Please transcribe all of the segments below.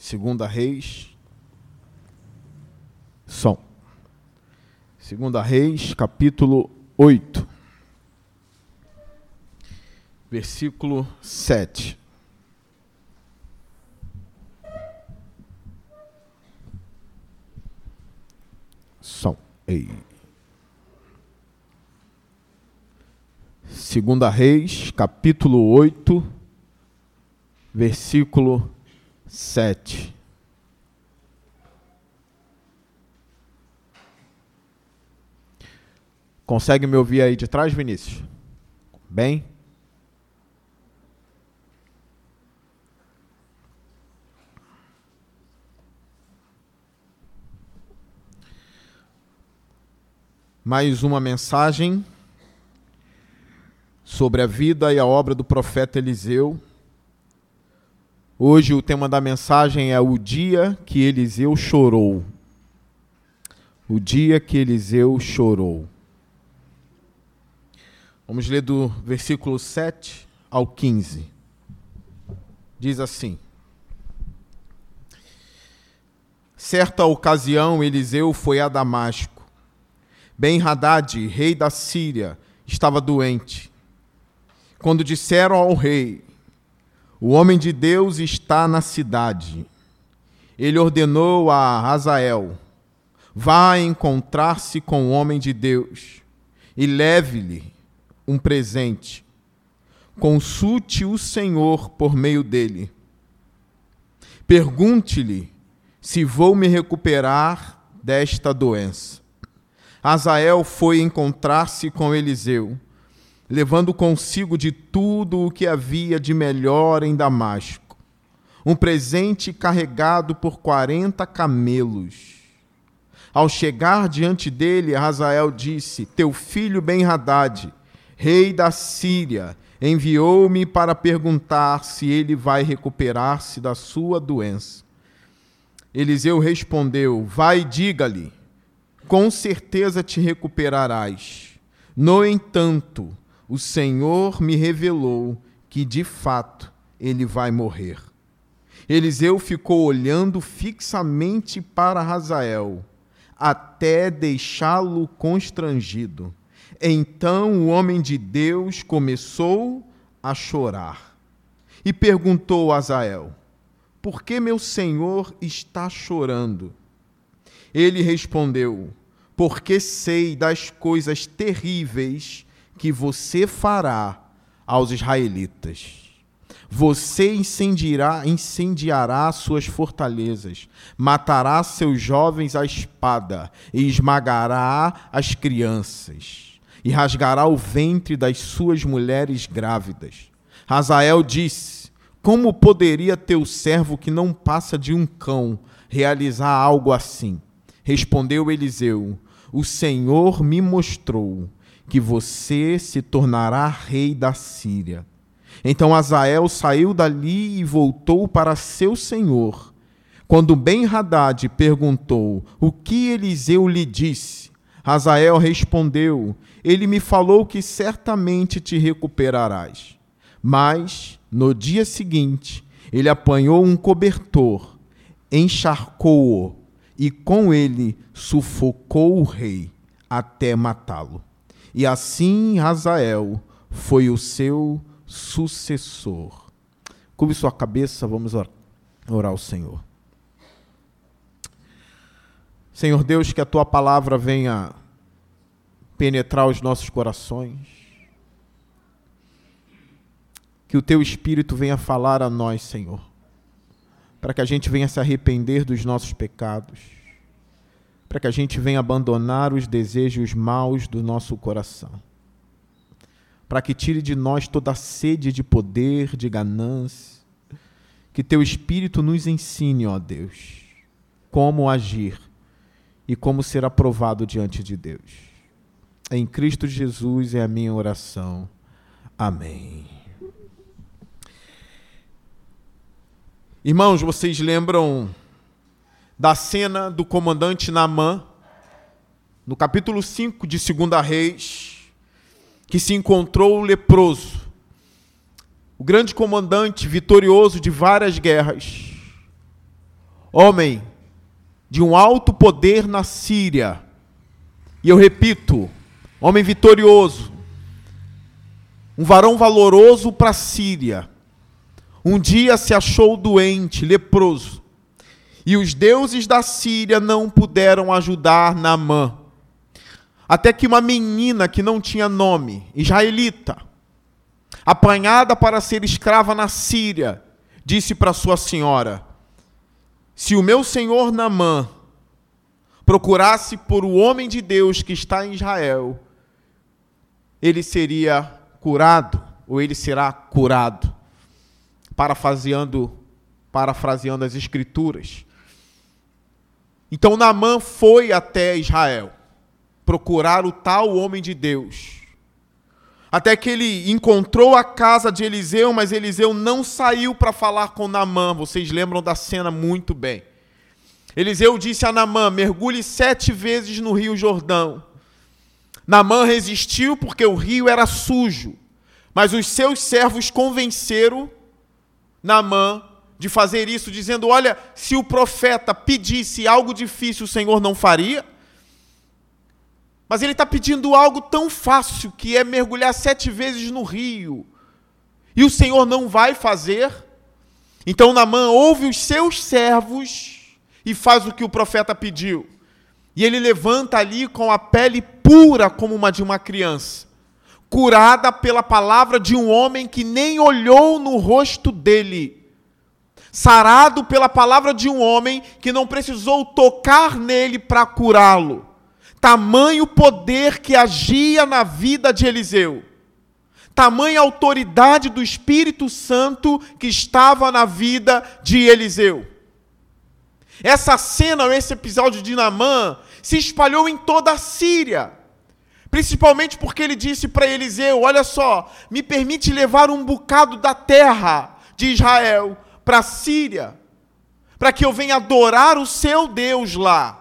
Segunda Reis. Som. Segunda Reis, capítulo 8. Versículo 7. Som. Ei. Segunda Reis, capítulo 8, versículo 7. Consegue me ouvir aí de trás, Vinícius? Bem? Mais uma mensagem sobre a vida e a obra do profeta Eliseu Hoje o tema da mensagem é o dia que Eliseu chorou. O dia que Eliseu chorou. Vamos ler do versículo 7 ao 15. Diz assim: Certa ocasião, Eliseu foi a Damasco. Ben-Hadad, rei da Síria, estava doente. Quando disseram ao rei: o homem de Deus está na cidade. Ele ordenou a Hazael: vá encontrar-se com o homem de Deus e leve-lhe um presente. Consulte o Senhor por meio dele. Pergunte-lhe se vou me recuperar desta doença. Azael foi encontrar-se com Eliseu levando consigo de tudo o que havia de melhor em Damasco, um presente carregado por quarenta camelos. Ao chegar diante dele, Razael disse: Teu filho Ben-Hadad, rei da Síria, enviou-me para perguntar se ele vai recuperar-se da sua doença. Eliseu respondeu: Vai, diga-lhe, com certeza te recuperarás. No entanto, o Senhor me revelou que de fato ele vai morrer. Eliseu ficou olhando fixamente para Razael, até deixá-lo constrangido. Então o homem de Deus começou a chorar e perguntou a Azael: Por que meu senhor está chorando? Ele respondeu: Porque sei das coisas terríveis que você fará aos israelitas. Você incendiará, incendiará suas fortalezas, matará seus jovens à espada e esmagará as crianças, e rasgará o ventre das suas mulheres grávidas. Razael disse: Como poderia teu servo que não passa de um cão realizar algo assim? Respondeu Eliseu: O Senhor me mostrou que você se tornará rei da Síria. Então Azael saiu dali e voltou para seu senhor. Quando Ben-Hadad perguntou o que Eliseu lhe disse, Azael respondeu: Ele me falou que certamente te recuperarás. Mas, no dia seguinte, ele apanhou um cobertor, encharcou-o e com ele sufocou o rei até matá-lo. E assim Razael foi o seu sucessor. Cube sua cabeça, vamos orar, ao Senhor. Senhor Deus, que a tua palavra venha penetrar os nossos corações. Que o teu espírito venha falar a nós, Senhor, para que a gente venha se arrepender dos nossos pecados para que a gente venha abandonar os desejos maus do nosso coração. Para que tire de nós toda a sede de poder, de ganância. Que teu Espírito nos ensine, ó Deus, como agir e como ser aprovado diante de Deus. Em Cristo Jesus é a minha oração. Amém. Irmãos, vocês lembram da cena do comandante Naamã, no capítulo 5 de 2 Reis, que se encontrou leproso, o grande comandante vitorioso de várias guerras, homem de um alto poder na Síria. E eu repito, homem vitorioso, um varão valoroso para a Síria. Um dia se achou doente, leproso, e os deuses da Síria não puderam ajudar Naamã. Até que uma menina que não tinha nome, israelita, apanhada para ser escrava na Síria, disse para sua senhora: Se o meu senhor Naamã procurasse por o homem de Deus que está em Israel, ele seria curado, ou ele será curado. Parafraseando, parafraseando as escrituras. Então Naamã foi até Israel procurar o tal homem de Deus. Até que ele encontrou a casa de Eliseu, mas Eliseu não saiu para falar com Naamã. Vocês lembram da cena muito bem. Eliseu disse a Namã: mergulhe sete vezes no rio Jordão. Namã resistiu porque o rio era sujo, mas os seus servos convenceram Namã de fazer isso, dizendo: Olha, se o profeta pedisse algo difícil, o Senhor não faria. Mas ele está pedindo algo tão fácil, que é mergulhar sete vezes no rio, e o Senhor não vai fazer. Então Namã ouve os seus servos e faz o que o profeta pediu. E ele levanta ali com a pele pura como uma de uma criança, curada pela palavra de um homem que nem olhou no rosto dele, sarado pela palavra de um homem que não precisou tocar nele para curá-lo. Tamanho poder que agia na vida de Eliseu. Tamanha autoridade do Espírito Santo que estava na vida de Eliseu. Essa cena, esse episódio de Namã, se espalhou em toda a Síria. Principalmente porque ele disse para Eliseu: Olha só, me permite levar um bocado da terra de Israel para a Síria, para que eu venha adorar o seu Deus lá.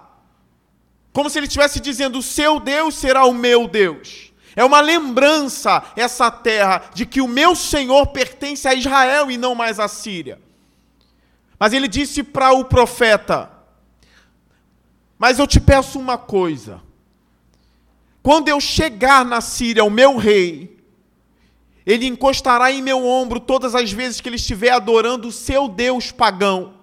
Como se ele estivesse dizendo: O seu Deus será o meu Deus. É uma lembrança, essa terra, de que o meu Senhor pertence a Israel e não mais à Síria. Mas ele disse para o profeta: Mas eu te peço uma coisa. Quando eu chegar na Síria, o meu rei, ele encostará em meu ombro todas as vezes que ele estiver adorando o seu Deus pagão.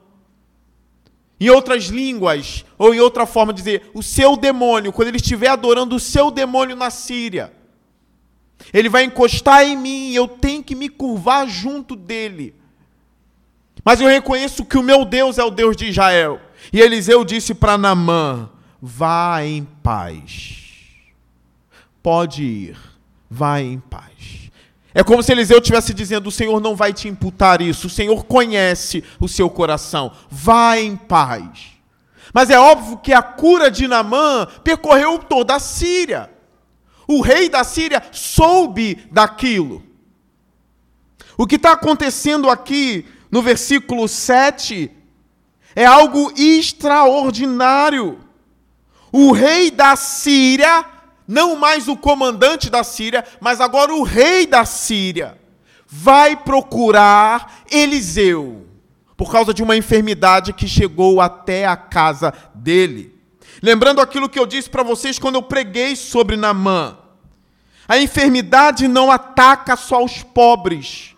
Em outras línguas, ou em outra forma dizer, o seu demônio, quando ele estiver adorando o seu demônio na Síria, ele vai encostar em mim e eu tenho que me curvar junto dele. Mas eu reconheço que o meu Deus é o Deus de Israel. E Eliseu disse para Namã: Vá em paz. Pode ir, vá em paz. É como se Eliseu estivesse dizendo: O Senhor não vai te imputar isso, o Senhor conhece o seu coração. Vá em paz. Mas é óbvio que a cura de Namã percorreu toda a Síria. O rei da Síria soube daquilo. O que está acontecendo aqui no versículo 7, é algo extraordinário. O rei da Síria, não mais o comandante da Síria, mas agora o rei da Síria, vai procurar Eliseu, por causa de uma enfermidade que chegou até a casa dele. Lembrando aquilo que eu disse para vocês quando eu preguei sobre Namã. A enfermidade não ataca só os pobres.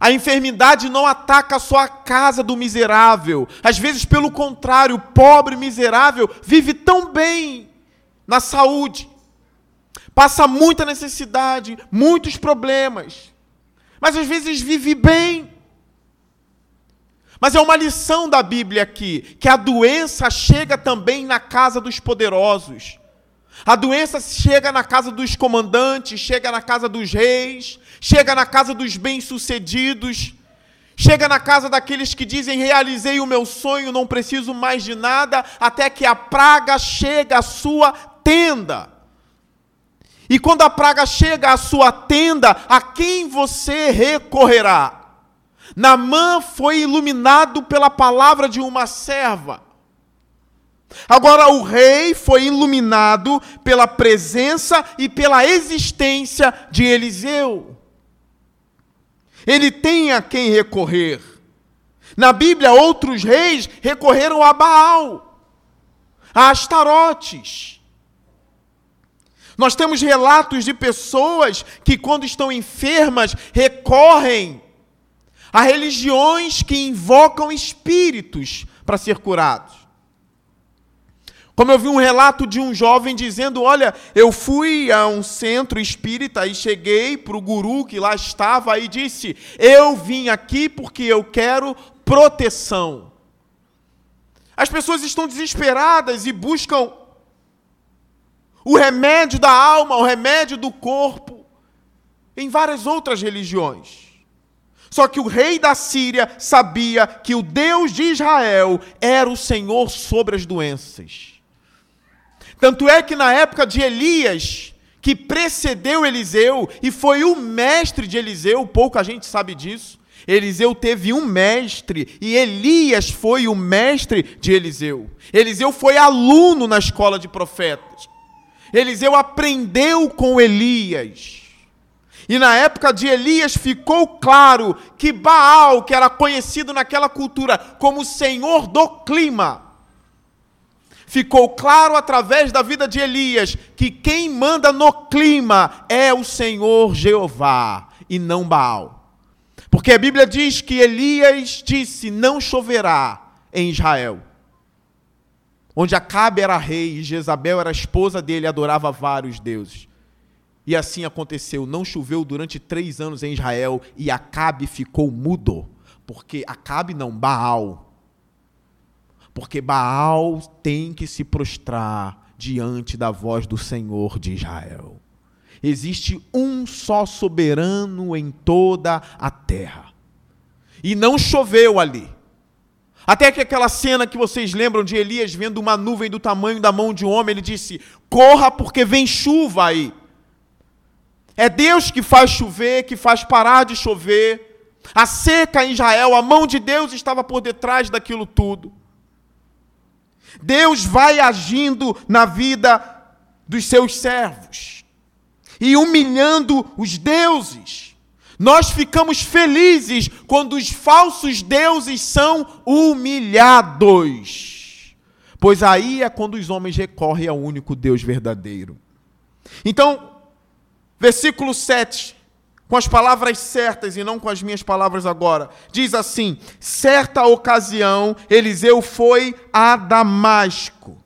A enfermidade não ataca só a casa do miserável. Às vezes, pelo contrário, o pobre miserável vive tão bem na saúde, passa muita necessidade, muitos problemas, mas às vezes vive bem. Mas é uma lição da Bíblia aqui, que a doença chega também na casa dos poderosos. A doença chega na casa dos comandantes, chega na casa dos reis, chega na casa dos bem-sucedidos, chega na casa daqueles que dizem: realizei o meu sonho, não preciso mais de nada, até que a praga chega à sua tenda. E quando a praga chega à sua tenda, a quem você recorrerá? Namã foi iluminado pela palavra de uma serva. Agora o rei foi iluminado pela presença e pela existência de Eliseu. Ele tem a quem recorrer. Na Bíblia, outros reis recorreram a Baal, a Astarotes. Nós temos relatos de pessoas que, quando estão enfermas, recorrem a religiões que invocam espíritos para ser curados. Como eu vi um relato de um jovem dizendo: Olha, eu fui a um centro espírita e cheguei para o guru que lá estava e disse: Eu vim aqui porque eu quero proteção. As pessoas estão desesperadas e buscam o remédio da alma, o remédio do corpo, em várias outras religiões. Só que o rei da Síria sabia que o Deus de Israel era o Senhor sobre as doenças. Tanto é que na época de Elias, que precedeu Eliseu e foi o mestre de Eliseu, pouca gente sabe disso. Eliseu teve um mestre e Elias foi o mestre de Eliseu. Eliseu foi aluno na escola de profetas. Eliseu aprendeu com Elias. E na época de Elias ficou claro que Baal, que era conhecido naquela cultura como senhor do clima, ficou claro através da vida de Elias que quem manda no clima é o Senhor Jeová e não Baal. Porque a Bíblia diz que Elias disse: Não choverá em Israel. Onde Acabe era rei e Jezabel era esposa dele e adorava vários deuses. E assim aconteceu, não choveu durante três anos em Israel e Acabe ficou mudo. Porque Acabe não, Baal porque Baal tem que se prostrar diante da voz do Senhor de Israel. Existe um só soberano em toda a terra. E não choveu ali. Até que aquela cena que vocês lembram de Elias vendo uma nuvem do tamanho da mão de um homem, ele disse: Corra, porque vem chuva aí. É Deus que faz chover, que faz parar de chover. A seca em Israel, a mão de Deus estava por detrás daquilo tudo. Deus vai agindo na vida dos seus servos e humilhando os deuses. Nós ficamos felizes quando os falsos deuses são humilhados, pois aí é quando os homens recorrem ao único Deus verdadeiro. Então, versículo 7 com as palavras certas e não com as minhas palavras agora. Diz assim: certa ocasião, Eliseu foi a Damasco.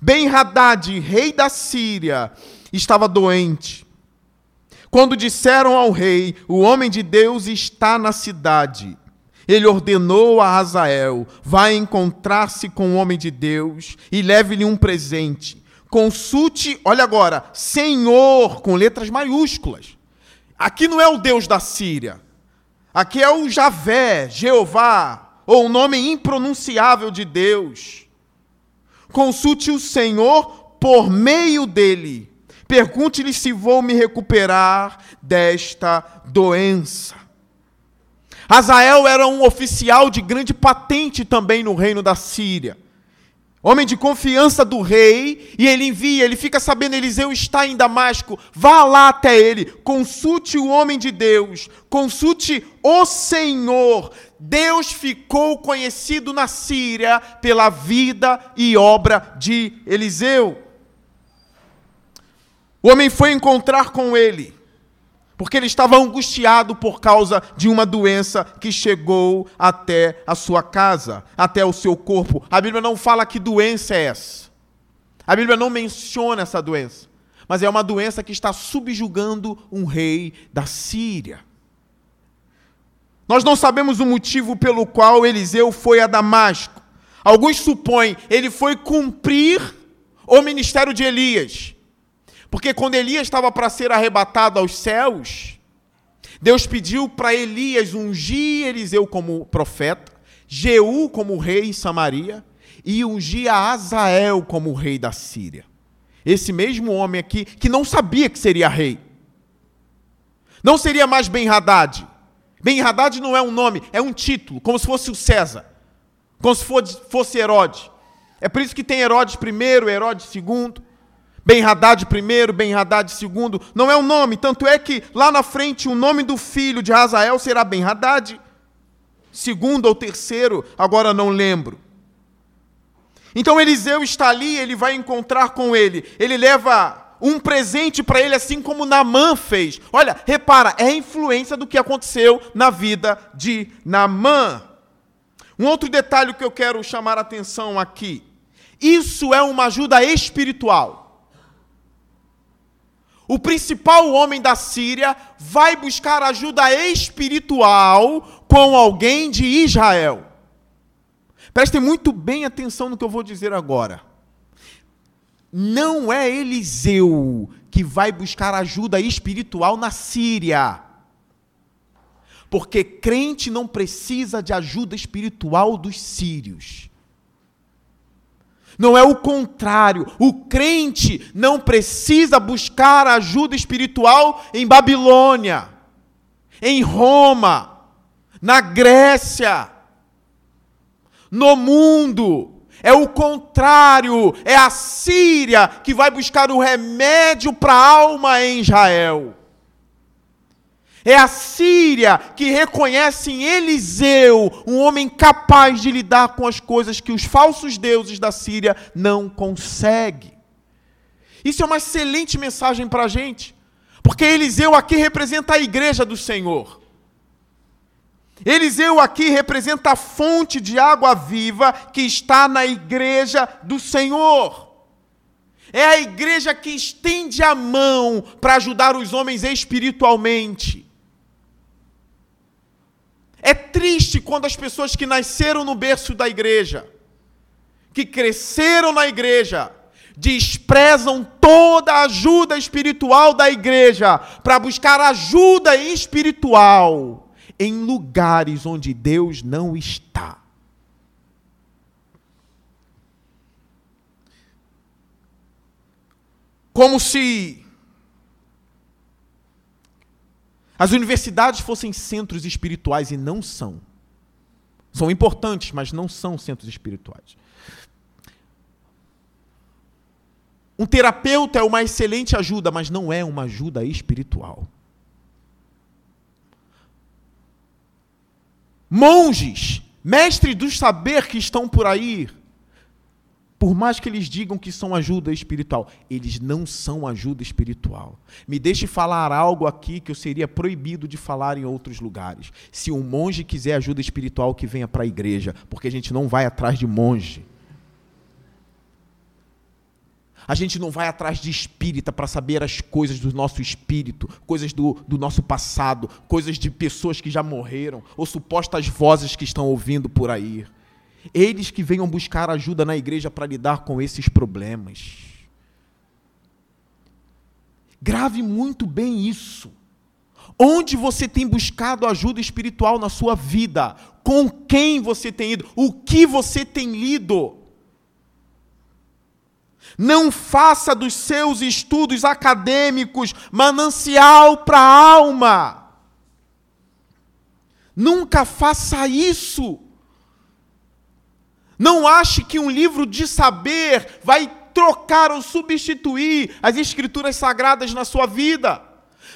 Ben-Hadad, rei da Síria, estava doente. Quando disseram ao rei: O homem de Deus está na cidade. Ele ordenou a Azael: Vá encontrar-se com o homem de Deus e leve-lhe um presente. Consulte, olha agora, Senhor, com letras maiúsculas. Aqui não é o Deus da Síria. Aqui é o Javé, Jeová, ou o nome impronunciável de Deus. Consulte o Senhor por meio dele. Pergunte-lhe se vou me recuperar desta doença. Azael era um oficial de grande patente também no reino da Síria homem de confiança do rei, e ele envia, ele fica sabendo, Eliseu está em Damasco, vá lá até ele, consulte o homem de Deus, consulte o Senhor. Deus ficou conhecido na Síria pela vida e obra de Eliseu. O homem foi encontrar com ele porque ele estava angustiado por causa de uma doença que chegou até a sua casa, até o seu corpo. A Bíblia não fala que doença é essa. A Bíblia não menciona essa doença, mas é uma doença que está subjugando um rei da Síria. Nós não sabemos o motivo pelo qual Eliseu foi a Damasco. Alguns supõem ele foi cumprir o ministério de Elias. Porque quando Elias estava para ser arrebatado aos céus, Deus pediu para Elias ungir Eliseu como profeta, Jeú como rei em Samaria e ungir a Azael como rei da Síria. Esse mesmo homem aqui que não sabia que seria rei. Não seria mais Ben-Hadad. Ben-Hadad não é um nome, é um título, como se fosse o César, como se fosse Herodes. É por isso que tem Herodes I, Herodes II. Ben-Hadad primeiro, Ben-Hadad segundo, não é o um nome, tanto é que lá na frente o nome do filho de Hazael será Ben-Hadad. segundo ou terceiro, agora não lembro. Então Eliseu está ali, ele vai encontrar com ele. Ele leva um presente para ele, assim como Namã fez. Olha, repara, é a influência do que aconteceu na vida de Namã. Um outro detalhe que eu quero chamar a atenção aqui. Isso é uma ajuda espiritual. O principal homem da Síria vai buscar ajuda espiritual com alguém de Israel. Prestem muito bem atenção no que eu vou dizer agora. Não é Eliseu que vai buscar ajuda espiritual na Síria. Porque crente não precisa de ajuda espiritual dos sírios. Não é o contrário. O crente não precisa buscar ajuda espiritual em Babilônia, em Roma, na Grécia, no mundo. É o contrário. É a Síria que vai buscar o remédio para a alma em Israel. É a Síria que reconhece em Eliseu um homem capaz de lidar com as coisas que os falsos deuses da Síria não conseguem. Isso é uma excelente mensagem para a gente, porque Eliseu aqui representa a igreja do Senhor. Eliseu aqui representa a fonte de água viva que está na igreja do Senhor. É a igreja que estende a mão para ajudar os homens espiritualmente. É triste quando as pessoas que nasceram no berço da igreja, que cresceram na igreja, desprezam toda a ajuda espiritual da igreja para buscar ajuda espiritual em lugares onde Deus não está. Como se as universidades fossem centros espirituais e não são. São importantes, mas não são centros espirituais. Um terapeuta é uma excelente ajuda, mas não é uma ajuda espiritual. Monges, mestres do saber que estão por aí, por mais que eles digam que são ajuda espiritual, eles não são ajuda espiritual. Me deixe falar algo aqui que eu seria proibido de falar em outros lugares. Se um monge quiser ajuda espiritual, que venha para a igreja, porque a gente não vai atrás de monge. A gente não vai atrás de espírita para saber as coisas do nosso espírito, coisas do, do nosso passado, coisas de pessoas que já morreram, ou supostas vozes que estão ouvindo por aí. Eles que venham buscar ajuda na igreja para lidar com esses problemas. Grave muito bem isso. Onde você tem buscado ajuda espiritual na sua vida? Com quem você tem ido? O que você tem lido? Não faça dos seus estudos acadêmicos manancial para a alma. Nunca faça isso. Não ache que um livro de saber vai trocar ou substituir as escrituras sagradas na sua vida.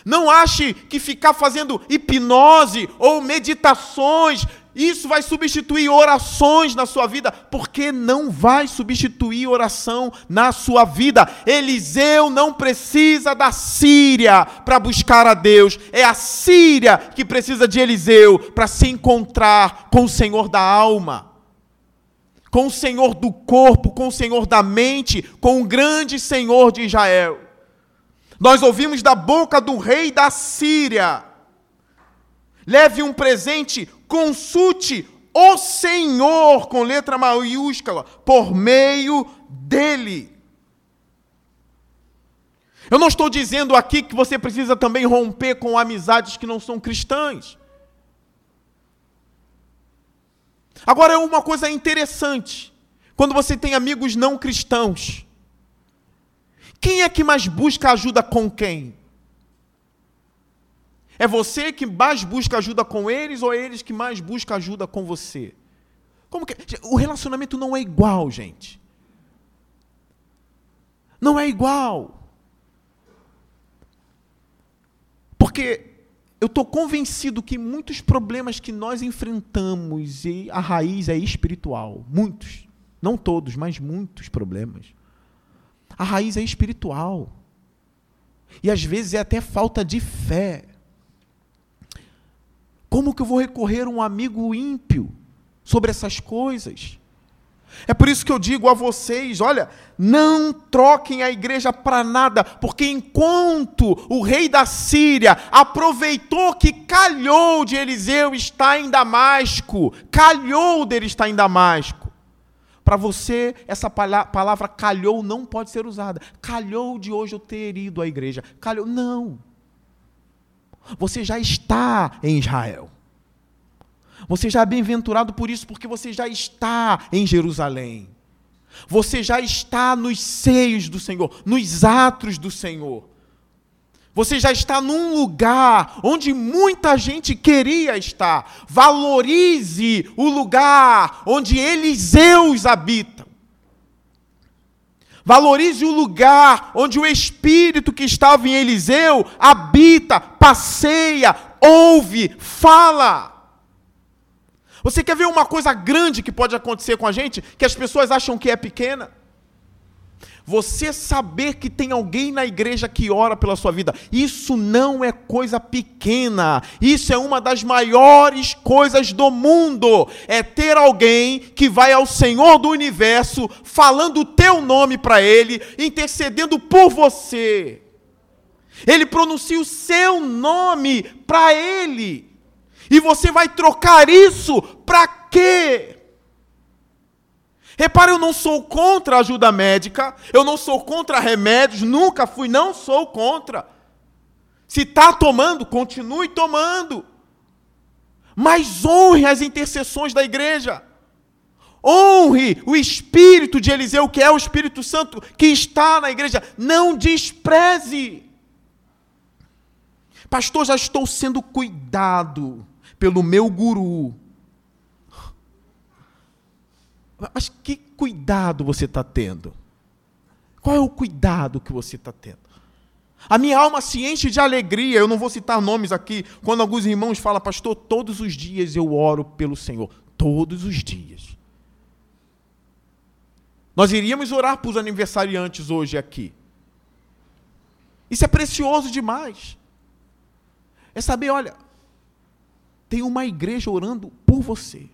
Não ache que ficar fazendo hipnose ou meditações, isso vai substituir orações na sua vida, porque não vai substituir oração na sua vida. Eliseu não precisa da Síria para buscar a Deus, é a Síria que precisa de Eliseu para se encontrar com o Senhor da alma com o Senhor do corpo, com o Senhor da mente, com o grande Senhor de Israel. Nós ouvimos da boca do rei da Síria: leve um presente, consulte o Senhor, com letra maiúscula, por meio dele. Eu não estou dizendo aqui que você precisa também romper com amizades que não são cristãs. Agora, é uma coisa interessante: quando você tem amigos não cristãos, quem é que mais busca ajuda com quem? É você que mais busca ajuda com eles ou é eles que mais busca ajuda com você? Como que o relacionamento não é igual, gente? Não é igual. Porque eu estou convencido que muitos problemas que nós enfrentamos, e a raiz é espiritual. Muitos. Não todos, mas muitos problemas. A raiz é espiritual. E às vezes é até falta de fé. Como que eu vou recorrer a um amigo ímpio sobre essas coisas? É por isso que eu digo a vocês: olha, não troquem a igreja para nada, porque enquanto o rei da Síria aproveitou que calhou de Eliseu estar em Damasco, calhou dele estar em Damasco. Para você, essa palavra calhou não pode ser usada. Calhou de hoje eu ter ido à igreja. Calhou, não. Você já está em Israel. Você já é bem-aventurado por isso, porque você já está em Jerusalém. Você já está nos seios do Senhor, nos atos do Senhor. Você já está num lugar onde muita gente queria estar. Valorize o lugar onde Eliseus habitam. Valorize o lugar onde o Espírito que estava em Eliseu habita, passeia, ouve, fala. Você quer ver uma coisa grande que pode acontecer com a gente, que as pessoas acham que é pequena? Você saber que tem alguém na igreja que ora pela sua vida, isso não é coisa pequena, isso é uma das maiores coisas do mundo. É ter alguém que vai ao Senhor do universo, falando o teu nome para Ele, intercedendo por você. Ele pronuncia o seu nome para Ele. E você vai trocar isso para quê? Repare, eu não sou contra ajuda médica, eu não sou contra remédios, nunca fui, não sou contra. Se está tomando, continue tomando. Mas honre as intercessões da igreja. Honre o Espírito de Eliseu, que é o Espírito Santo que está na igreja. Não despreze. Pastor, já estou sendo cuidado pelo meu guru. Mas que cuidado você está tendo? Qual é o cuidado que você está tendo? A minha alma se enche de alegria, eu não vou citar nomes aqui, quando alguns irmãos falam, pastor, todos os dias eu oro pelo Senhor. Todos os dias. Nós iríamos orar para os aniversariantes hoje aqui. Isso é precioso demais. É saber, olha, tem uma igreja orando por você.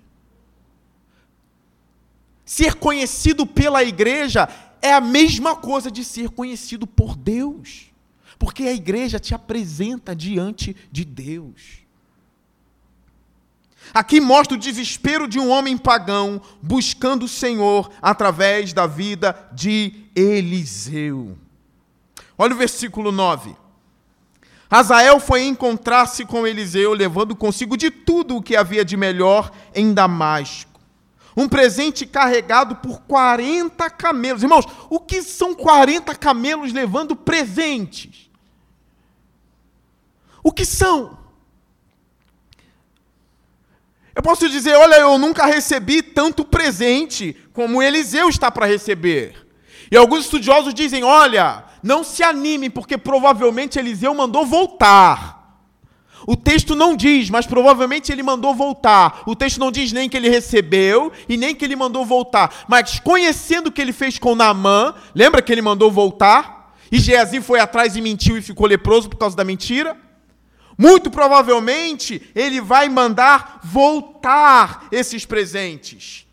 Ser conhecido pela igreja é a mesma coisa de ser conhecido por Deus. Porque a igreja te apresenta diante de Deus. Aqui mostra o desespero de um homem pagão buscando o Senhor através da vida de Eliseu. Olha o versículo 9. Azael foi encontrar-se com Eliseu, levando consigo de tudo o que havia de melhor em Damasco. Um presente carregado por 40 camelos. Irmãos, o que são 40 camelos levando presentes? O que são? Eu posso dizer, olha, eu nunca recebi tanto presente como Eliseu está para receber. E alguns estudiosos dizem, olha, não se anime, porque provavelmente Eliseu mandou voltar. O texto não diz, mas provavelmente ele mandou voltar. O texto não diz nem que ele recebeu e nem que ele mandou voltar. Mas conhecendo o que ele fez com Naamã, lembra que ele mandou voltar? E Geazi foi atrás e mentiu e ficou leproso por causa da mentira? Muito provavelmente ele vai mandar voltar esses presentes.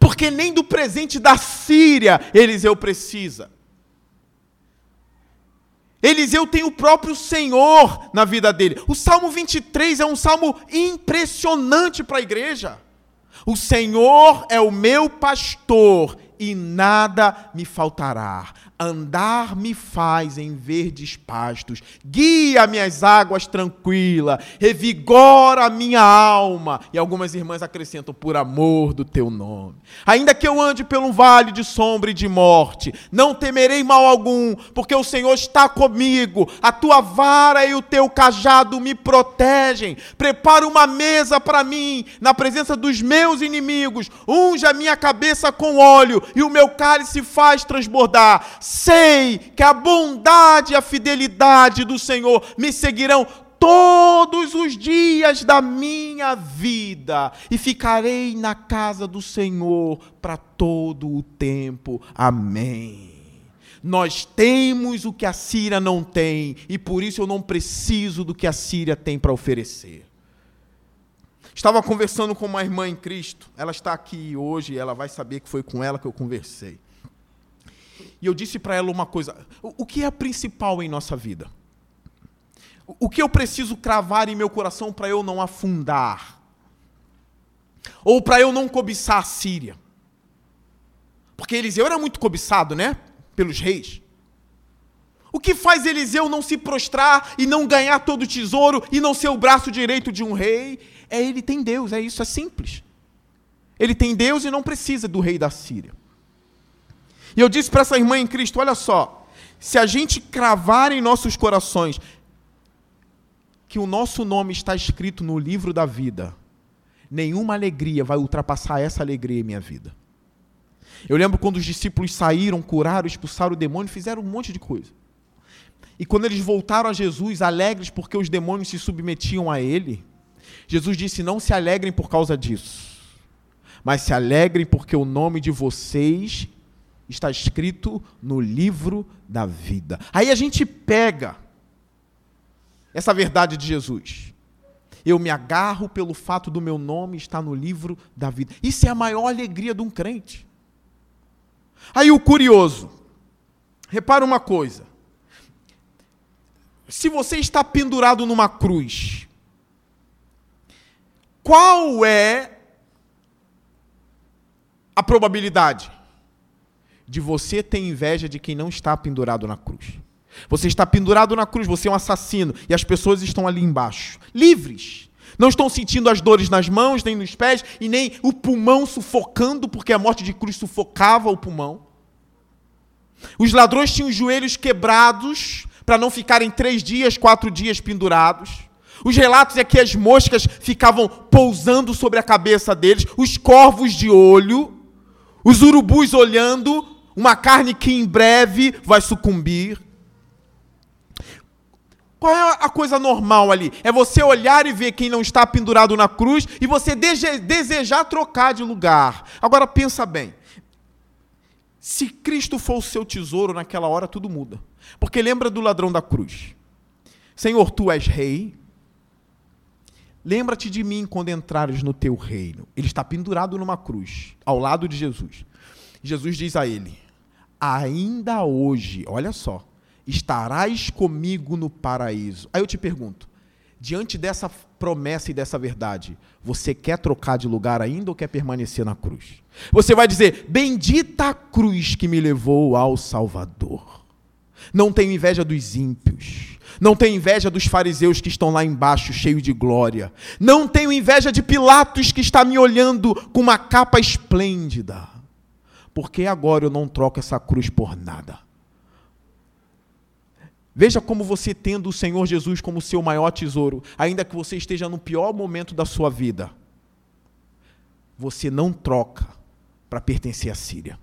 Porque nem do presente da Síria Eliseu precisa. Eliseu tem o próprio Senhor na vida dele. O Salmo 23 é um salmo impressionante para a igreja. O Senhor é o meu pastor e nada me faltará. Andar me faz em verdes pastos, guia minhas águas tranquila, revigora a minha alma. E algumas irmãs acrescentam, por amor do teu nome. Ainda que eu ande pelo vale de sombra e de morte, não temerei mal algum, porque o Senhor está comigo. A tua vara e o teu cajado me protegem. Prepara uma mesa para mim, na presença dos meus inimigos. Unge a minha cabeça com óleo e o meu cálice faz transbordar sei que a bondade e a fidelidade do Senhor me seguirão todos os dias da minha vida e ficarei na casa do Senhor para todo o tempo. Amém. Nós temos o que a Síria não tem e por isso eu não preciso do que a Síria tem para oferecer. Estava conversando com uma irmã em Cristo, ela está aqui hoje, ela vai saber que foi com ela que eu conversei. E eu disse para ela uma coisa: o que é principal em nossa vida? O que eu preciso cravar em meu coração para eu não afundar? Ou para eu não cobiçar a Síria? Porque Eliseu era muito cobiçado, né? Pelos reis. O que faz Eliseu não se prostrar e não ganhar todo o tesouro e não ser o braço direito de um rei? É ele tem Deus, é isso, é simples. Ele tem Deus e não precisa do rei da Síria. E eu disse para essa irmã em Cristo: olha só, se a gente cravar em nossos corações que o nosso nome está escrito no livro da vida, nenhuma alegria vai ultrapassar essa alegria em minha vida. Eu lembro quando os discípulos saíram, curaram, expulsaram o demônio, fizeram um monte de coisa. E quando eles voltaram a Jesus, alegres porque os demônios se submetiam a ele, Jesus disse: Não se alegrem por causa disso, mas se alegrem porque o nome de vocês está escrito no livro da vida. Aí a gente pega essa verdade de Jesus. Eu me agarro pelo fato do meu nome estar no livro da vida. Isso é a maior alegria de um crente. Aí o curioso, repara uma coisa. Se você está pendurado numa cruz, qual é a probabilidade de você ter inveja de quem não está pendurado na cruz? Você está pendurado na cruz, você é um assassino e as pessoas estão ali embaixo, livres. Não estão sentindo as dores nas mãos, nem nos pés e nem o pulmão sufocando, porque a morte de cruz sufocava o pulmão. Os ladrões tinham os joelhos quebrados para não ficarem três dias, quatro dias pendurados. Os relatos é que as moscas ficavam pousando sobre a cabeça deles, os corvos de olho, os urubus olhando, uma carne que em breve vai sucumbir. Qual é a coisa normal ali? É você olhar e ver quem não está pendurado na cruz e você desejar trocar de lugar. Agora pensa bem. Se Cristo for o seu tesouro naquela hora, tudo muda. Porque lembra do ladrão da cruz. Senhor, tu és rei. Lembra-te de mim quando entrares no teu reino. Ele está pendurado numa cruz, ao lado de Jesus. Jesus diz a ele: Ainda hoje, olha só, estarás comigo no paraíso. Aí eu te pergunto, diante dessa promessa e dessa verdade, você quer trocar de lugar ainda ou quer permanecer na cruz? Você vai dizer: Bendita a cruz que me levou ao Salvador. Não tenho inveja dos ímpios. Não tenho inveja dos fariseus que estão lá embaixo, cheios de glória. Não tenho inveja de Pilatos que está me olhando com uma capa esplêndida. Porque agora eu não troco essa cruz por nada. Veja como você tendo o Senhor Jesus como seu maior tesouro, ainda que você esteja no pior momento da sua vida, você não troca para pertencer à Síria.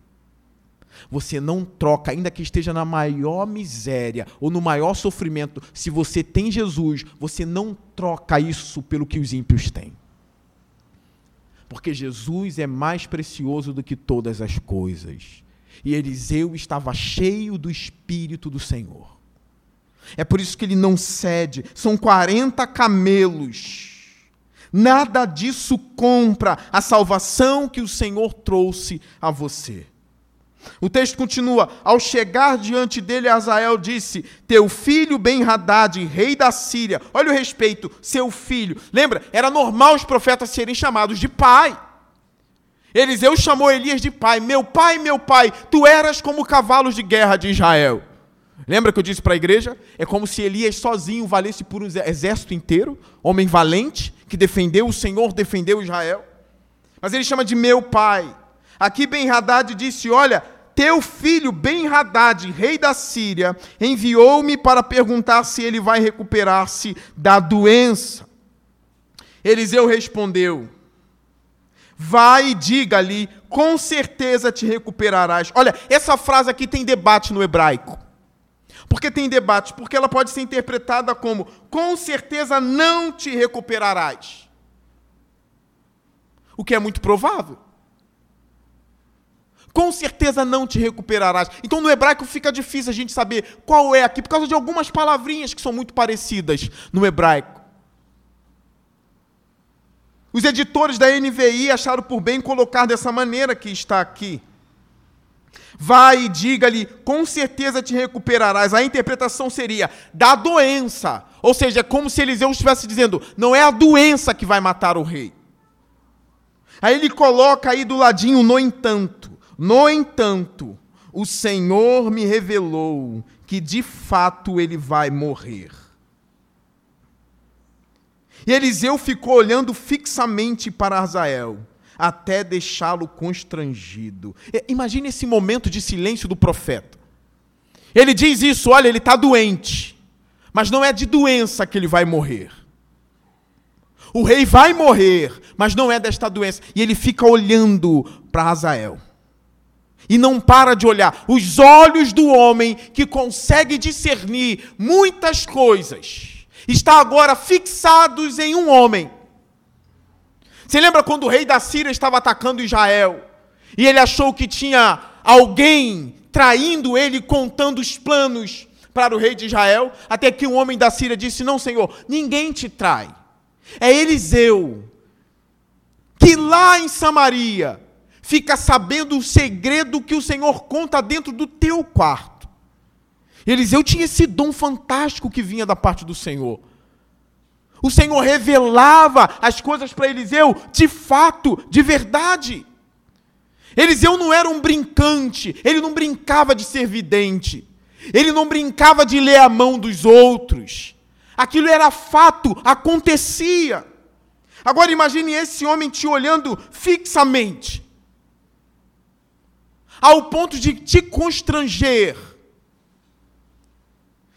Você não troca, ainda que esteja na maior miséria ou no maior sofrimento, se você tem Jesus, você não troca isso pelo que os ímpios têm. Porque Jesus é mais precioso do que todas as coisas. E Eliseu estava cheio do Espírito do Senhor. É por isso que ele não cede. São 40 camelos. Nada disso compra a salvação que o Senhor trouxe a você. O texto continua: Ao chegar diante dele, Azael disse: Teu filho Ben-Hadad, rei da Síria. Olha o respeito, seu filho. Lembra? Era normal os profetas serem chamados de pai. Eliseu chamou Elias de pai. Meu pai, meu pai, tu eras como cavalos de guerra de Israel. Lembra que eu disse para a igreja? É como se Elias sozinho valesse por um exército inteiro, homem valente, que defendeu o Senhor, defendeu Israel. Mas ele chama de meu pai. Aqui Ben Haddad disse: Olha, teu filho Ben Haddad, rei da Síria, enviou-me para perguntar se ele vai recuperar-se da doença. Eliseu respondeu: Vai e diga-lhe, com certeza te recuperarás. Olha, essa frase aqui tem debate no hebraico. Por que tem debate? Porque ela pode ser interpretada como: com certeza não te recuperarás. O que é muito provável. Com certeza não te recuperarás. Então no hebraico fica difícil a gente saber qual é aqui, por causa de algumas palavrinhas que são muito parecidas no hebraico. Os editores da NVI acharam por bem colocar dessa maneira que está aqui. Vai e diga-lhe, com certeza te recuperarás. A interpretação seria da doença. Ou seja, é como se Eliseu estivesse dizendo: não é a doença que vai matar o rei. Aí ele coloca aí do ladinho, no entanto. No entanto, o Senhor me revelou que de fato ele vai morrer. E Eliseu ficou olhando fixamente para Azael, até deixá-lo constrangido. Imagine esse momento de silêncio do profeta. Ele diz isso: olha, ele está doente, mas não é de doença que ele vai morrer. O rei vai morrer, mas não é desta doença. E ele fica olhando para Azael e não para de olhar. Os olhos do homem que consegue discernir muitas coisas está agora fixados em um homem. Você lembra quando o rei da Síria estava atacando Israel e ele achou que tinha alguém traindo ele, contando os planos para o rei de Israel? Até que um homem da Síria disse: Não, senhor, ninguém te trai. É Eliseu, que lá em Samaria fica sabendo o segredo que o Senhor conta dentro do teu quarto. Eliseu tinha esse dom fantástico que vinha da parte do Senhor. O Senhor revelava as coisas para Eliseu de fato, de verdade. Eliseu não era um brincante, ele não brincava de ser vidente, ele não brincava de ler a mão dos outros. Aquilo era fato, acontecia. Agora imagine esse homem te olhando fixamente ao ponto de te constranger.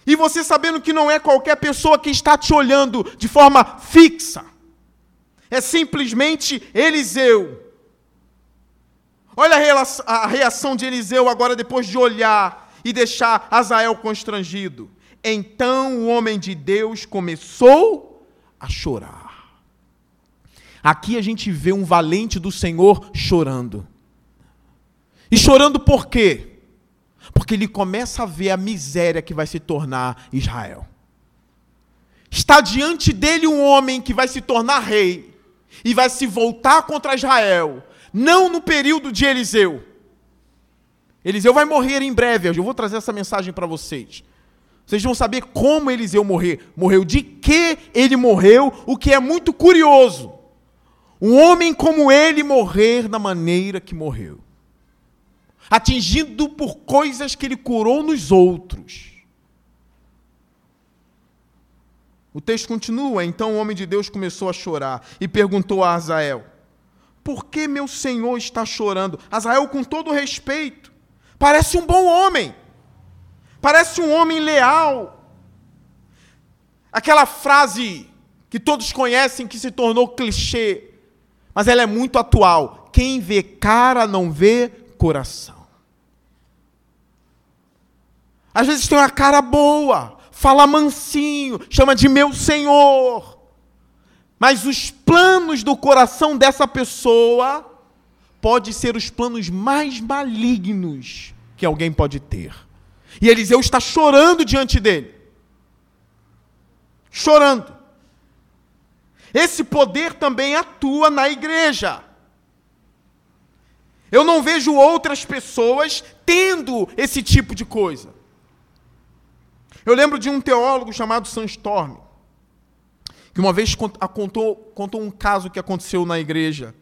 E você sabendo que não é qualquer pessoa que está te olhando de forma fixa. É simplesmente Eliseu. Olha a reação de Eliseu agora depois de olhar e deixar Azael constrangido. Então o homem de Deus começou a chorar. Aqui a gente vê um valente do Senhor chorando. E chorando por quê? Porque ele começa a ver a miséria que vai se tornar Israel. Está diante dele um homem que vai se tornar rei e vai se voltar contra Israel, não no período de Eliseu. Eliseu vai morrer em breve, eu vou trazer essa mensagem para vocês. Vocês vão saber como Eliseu morrer. Morreu de que ele morreu, o que é muito curioso. Um homem como ele morrer da maneira que morreu atingido por coisas que ele curou nos outros. O texto continua: então o homem de Deus começou a chorar e perguntou a Azael: Por que meu senhor está chorando? Azael, com todo respeito, parece um bom homem, parece um homem leal. Aquela frase que todos conhecem que se tornou clichê, mas ela é muito atual: quem vê cara não vê coração. Às vezes tem uma cara boa, fala mansinho, chama de meu Senhor. Mas os planos do coração dessa pessoa pode ser os planos mais malignos que alguém pode ter. E Eliseu está chorando diante dele. Chorando. Esse poder também atua na igreja. Eu não vejo outras pessoas tendo esse tipo de coisa. Eu lembro de um teólogo chamado Sandstorm, que uma vez contou, contou um caso que aconteceu na igreja.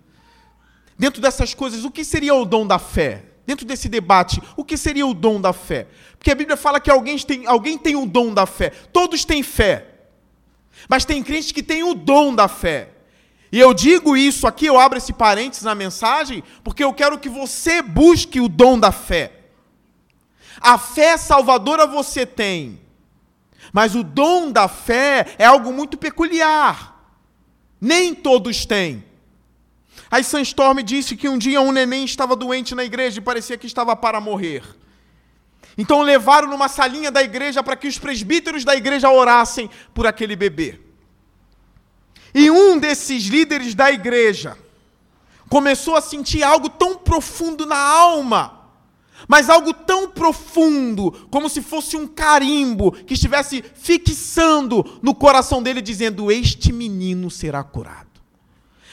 Dentro dessas coisas, o que seria o dom da fé? Dentro desse debate, o que seria o dom da fé? Porque a Bíblia fala que alguém tem, alguém tem o dom da fé. Todos têm fé. Mas tem crentes que têm o dom da fé. E eu digo isso aqui, eu abro esse parênteses na mensagem, porque eu quero que você busque o dom da fé. A fé salvadora você tem. Mas o dom da fé é algo muito peculiar. Nem todos têm. Aí Sandstorm disse que um dia um neném estava doente na igreja e parecia que estava para morrer. Então levaram numa salinha da igreja para que os presbíteros da igreja orassem por aquele bebê. E um desses líderes da igreja começou a sentir algo tão profundo na alma, mas algo tão profundo, como se fosse um carimbo que estivesse fixando no coração dele, dizendo: Este menino será curado.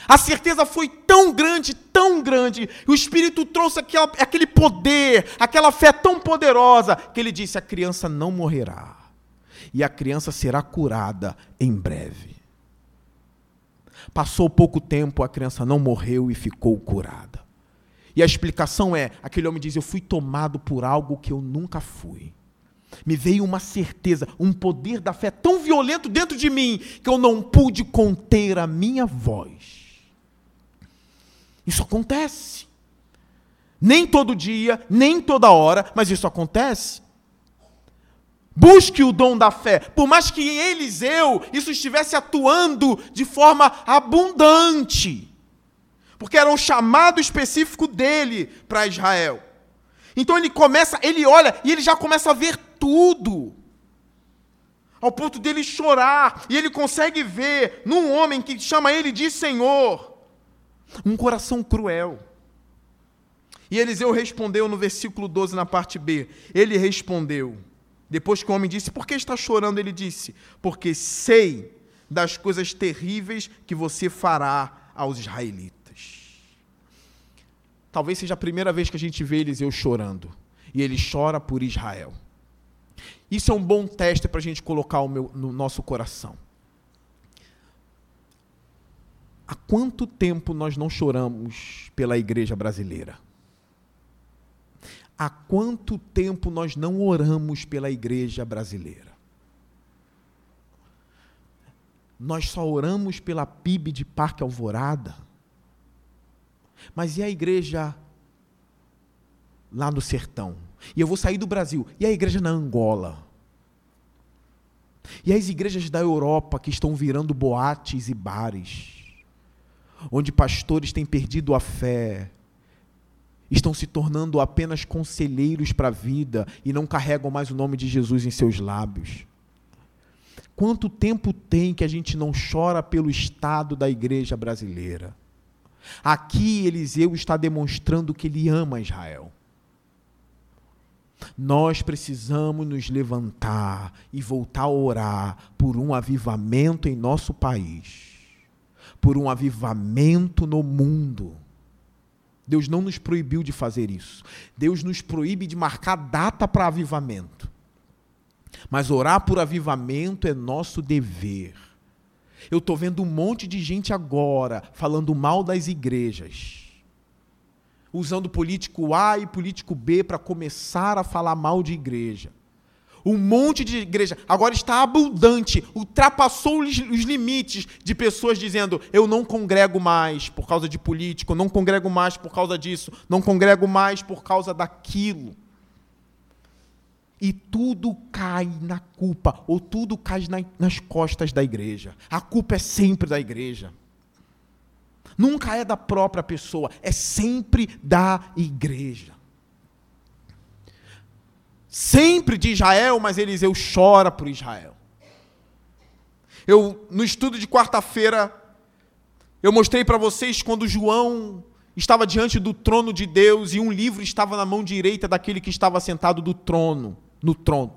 A certeza foi tão grande, tão grande, e o Espírito trouxe aquele poder, aquela fé tão poderosa, que ele disse: a criança não morrerá, e a criança será curada em breve. Passou pouco tempo, a criança não morreu e ficou curada. E a explicação é: aquele homem diz, eu fui tomado por algo que eu nunca fui. Me veio uma certeza, um poder da fé tão violento dentro de mim, que eu não pude conter a minha voz isso acontece. Nem todo dia, nem toda hora, mas isso acontece. Busque o dom da fé. Por mais que em Eliseu isso estivesse atuando de forma abundante. Porque era um chamado específico dele para Israel. Então ele começa, ele olha e ele já começa a ver tudo. Ao ponto dele chorar. E ele consegue ver num homem que chama ele de Senhor um coração cruel. E Eliseu respondeu no versículo 12, na parte B. Ele respondeu, depois que o homem disse: Por que está chorando? Ele disse: Porque sei das coisas terríveis que você fará aos israelitas. Talvez seja a primeira vez que a gente vê Eliseu chorando. E ele chora por Israel. Isso é um bom teste para a gente colocar meu, no nosso coração. Há quanto tempo nós não choramos pela igreja brasileira? Há quanto tempo nós não oramos pela igreja brasileira? Nós só oramos pela PIB de Parque Alvorada. Mas e a igreja lá no sertão? E eu vou sair do Brasil. E a igreja na Angola? E as igrejas da Europa que estão virando boates e bares? onde pastores têm perdido a fé, estão se tornando apenas conselheiros para a vida e não carregam mais o nome de Jesus em seus lábios. Quanto tempo tem que a gente não chora pelo estado da igreja brasileira? Aqui Eliseu está demonstrando que ele ama Israel. Nós precisamos nos levantar e voltar a orar por um avivamento em nosso país por um avivamento no mundo. Deus não nos proibiu de fazer isso. Deus nos proíbe de marcar data para avivamento. Mas orar por avivamento é nosso dever. Eu estou vendo um monte de gente agora falando mal das igrejas, usando político A e político B para começar a falar mal de igreja. Um monte de igreja agora está abundante, ultrapassou os limites de pessoas dizendo: eu não congrego mais por causa de político, não congrego mais por causa disso, não congrego mais por causa daquilo. E tudo cai na culpa, ou tudo cai nas costas da igreja. A culpa é sempre da igreja. Nunca é da própria pessoa, é sempre da igreja sempre de Israel, mas Eliseu chora por Israel. Eu no estudo de quarta-feira eu mostrei para vocês quando João estava diante do trono de Deus e um livro estava na mão direita daquele que estava sentado do trono, no trono.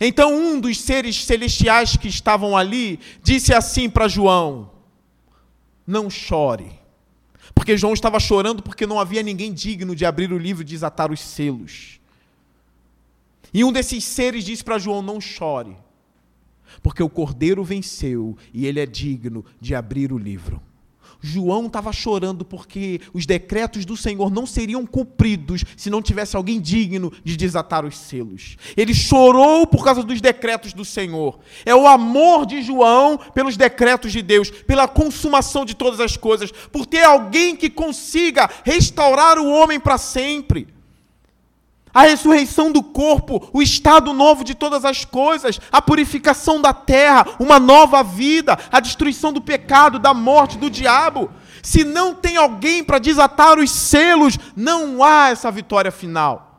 Então um dos seres celestiais que estavam ali disse assim para João: Não chore. Porque João estava chorando porque não havia ninguém digno de abrir o livro e desatar os selos. E um desses seres disse para João: Não chore, porque o cordeiro venceu e ele é digno de abrir o livro. João estava chorando porque os decretos do Senhor não seriam cumpridos se não tivesse alguém digno de desatar os selos. Ele chorou por causa dos decretos do Senhor. É o amor de João pelos decretos de Deus, pela consumação de todas as coisas, por ter alguém que consiga restaurar o homem para sempre a ressurreição do corpo, o estado novo de todas as coisas, a purificação da terra, uma nova vida, a destruição do pecado, da morte, do diabo. Se não tem alguém para desatar os selos, não há essa vitória final.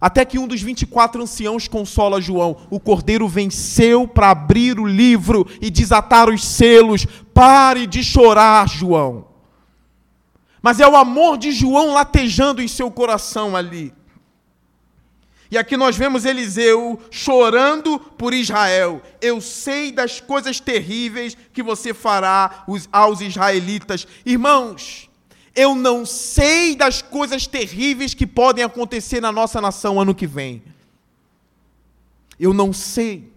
Até que um dos 24 anciãos consola João. O cordeiro venceu para abrir o livro e desatar os selos. Pare de chorar, João. Mas é o amor de João latejando em seu coração ali. E aqui nós vemos Eliseu chorando por Israel. Eu sei das coisas terríveis que você fará aos israelitas. Irmãos, eu não sei das coisas terríveis que podem acontecer na nossa nação ano que vem. Eu não sei.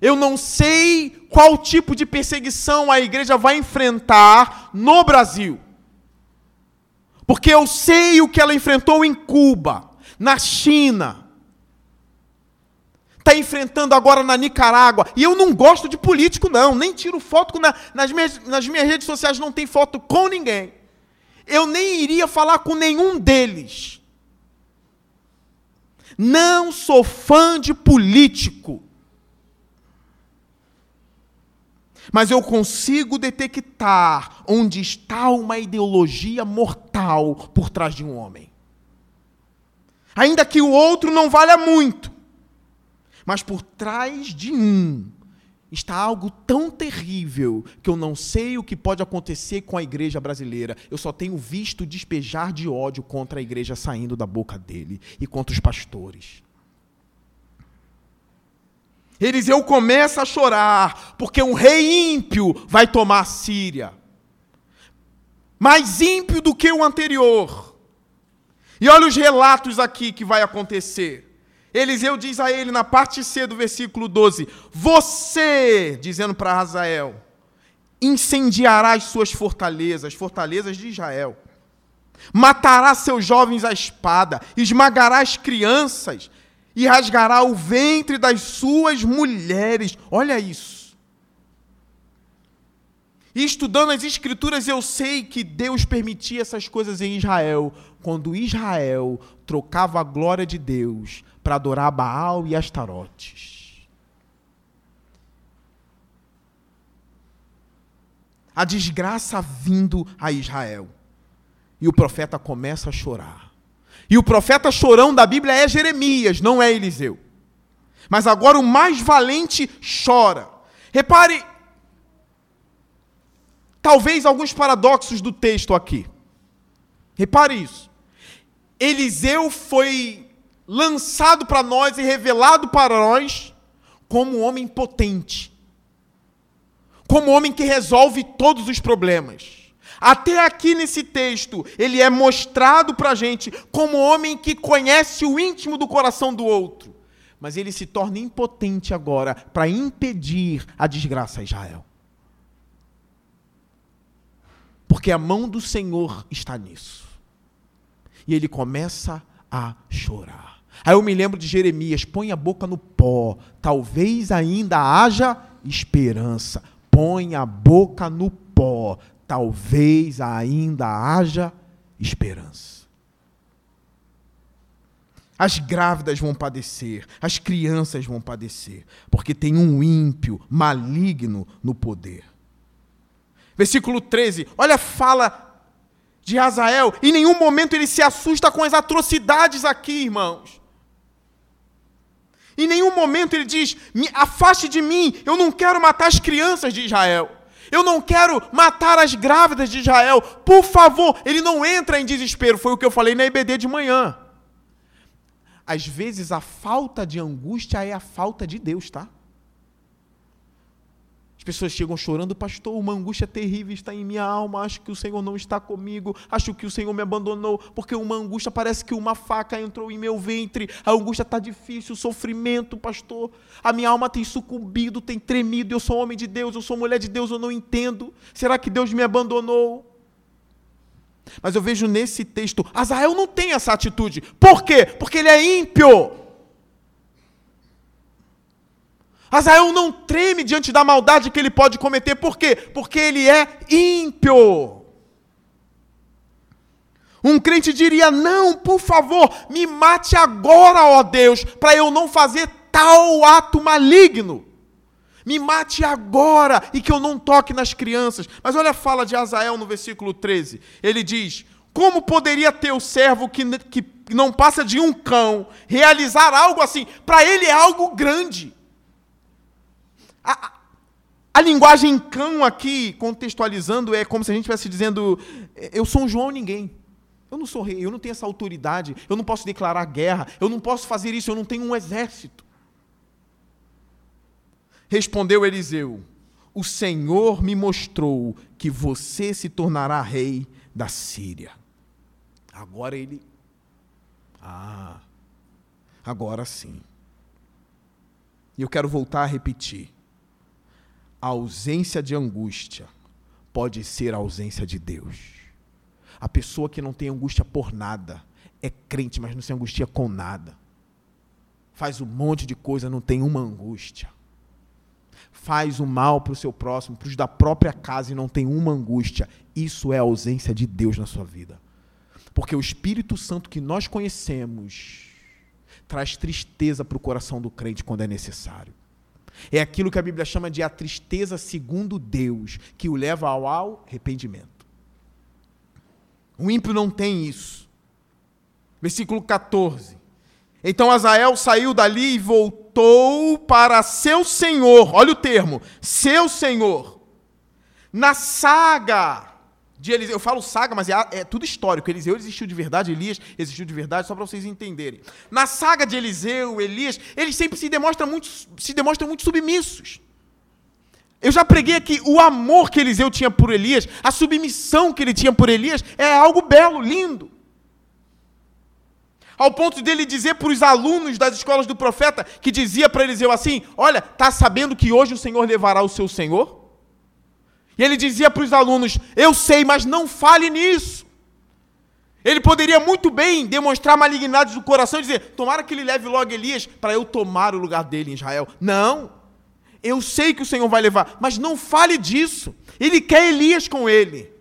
Eu não sei qual tipo de perseguição a igreja vai enfrentar no Brasil. Porque eu sei o que ela enfrentou em Cuba, na China. Está enfrentando agora na Nicarágua. E eu não gosto de político, não. Nem tiro foto na, nas, minhas, nas minhas redes sociais, não tem foto com ninguém. Eu nem iria falar com nenhum deles. Não sou fã de político. Mas eu consigo detectar onde está uma ideologia mortal por trás de um homem. Ainda que o outro não valha muito, mas por trás de um está algo tão terrível que eu não sei o que pode acontecer com a igreja brasileira. Eu só tenho visto despejar de ódio contra a igreja saindo da boca dele e contra os pastores. Eliseu começa a chorar, porque um rei ímpio vai tomar a Síria. Mais ímpio do que o anterior. E olha os relatos aqui que vai acontecer. Eliseu diz a ele na parte C do versículo 12: Você, dizendo para Hazael, incendiará as suas fortalezas, fortalezas de Israel. Matará seus jovens à espada, esmagará as crianças e rasgará o ventre das suas mulheres. Olha isso. E estudando as Escrituras, eu sei que Deus permitia essas coisas em Israel, quando Israel trocava a glória de Deus para adorar Baal e Astarotes. A desgraça vindo a Israel. E o profeta começa a chorar. E o profeta chorão da Bíblia é Jeremias, não é Eliseu. Mas agora o mais valente chora. Repare, talvez alguns paradoxos do texto aqui. Repare isso. Eliseu foi lançado para nós e revelado para nós como um homem potente, como um homem que resolve todos os problemas. Até aqui nesse texto, ele é mostrado para a gente como homem que conhece o íntimo do coração do outro. Mas ele se torna impotente agora para impedir a desgraça a Israel. Porque a mão do Senhor está nisso. E ele começa a chorar. Aí eu me lembro de Jeremias: põe a boca no pó, talvez ainda haja esperança. Põe a boca no pó, talvez ainda haja esperança. As grávidas vão padecer, as crianças vão padecer, porque tem um ímpio maligno no poder. Versículo 13, olha a fala de Azael, em nenhum momento ele se assusta com as atrocidades aqui, irmãos. Em nenhum momento ele diz: afaste de mim, eu não quero matar as crianças de Israel. Eu não quero matar as grávidas de Israel. Por favor, ele não entra em desespero. Foi o que eu falei na IBD de manhã. Às vezes a falta de angústia é a falta de Deus, tá? As pessoas chegam chorando, pastor, uma angústia terrível está em minha alma, acho que o Senhor não está comigo, acho que o Senhor me abandonou, porque uma angústia parece que uma faca entrou em meu ventre, a angústia está difícil, o sofrimento, pastor, a minha alma tem sucumbido, tem tremido, eu sou homem de Deus, eu sou mulher de Deus, eu não entendo, será que Deus me abandonou? Mas eu vejo nesse texto, Azael não tem essa atitude, por quê? Porque ele é ímpio. Azael não treme diante da maldade que ele pode cometer, por quê? Porque ele é ímpio. Um crente diria: Não, por favor, me mate agora, ó Deus, para eu não fazer tal ato maligno. Me mate agora e que eu não toque nas crianças. Mas olha a fala de Azael no versículo 13. Ele diz: Como poderia ter o servo que, que não passa de um cão realizar algo assim? Para ele é algo grande. A, a linguagem cão aqui, contextualizando, é como se a gente estivesse dizendo: eu sou um João ninguém. Eu não sou rei, eu não tenho essa autoridade, eu não posso declarar guerra, eu não posso fazer isso, eu não tenho um exército. Respondeu Eliseu: O Senhor me mostrou que você se tornará rei da Síria. Agora ele. Ah, agora sim. E eu quero voltar a repetir. A ausência de angústia pode ser a ausência de Deus. A pessoa que não tem angústia por nada é crente, mas não se angustia com nada. Faz um monte de coisa, não tem uma angústia. Faz o mal para o seu próximo, para os da própria casa e não tem uma angústia. Isso é a ausência de Deus na sua vida. Porque o Espírito Santo que nós conhecemos traz tristeza para o coração do crente quando é necessário. É aquilo que a Bíblia chama de a tristeza segundo Deus, que o leva ao arrependimento. O ímpio não tem isso. Versículo 14. Então Azael saiu dali e voltou para seu senhor. Olha o termo, seu senhor. Na saga de Eliseu, eu falo saga, mas é, é, tudo histórico. Eliseu existiu de verdade, Elias existiu de verdade, só para vocês entenderem. Na saga de Eliseu, Elias, eles sempre se demonstram muito, se demonstram muito submissos. Eu já preguei aqui, o amor que Eliseu tinha por Elias, a submissão que ele tinha por Elias, é algo belo, lindo. Ao ponto dele dizer para os alunos das escolas do profeta, que dizia para Eliseu assim: Olha, está sabendo que hoje o Senhor levará o seu Senhor? E ele dizia para os alunos: Eu sei, mas não fale nisso. Ele poderia muito bem demonstrar malignidade do coração e dizer: Tomara que ele leve logo Elias para eu tomar o lugar dele em Israel. Não. Eu sei que o Senhor vai levar, mas não fale disso. Ele quer Elias com ele.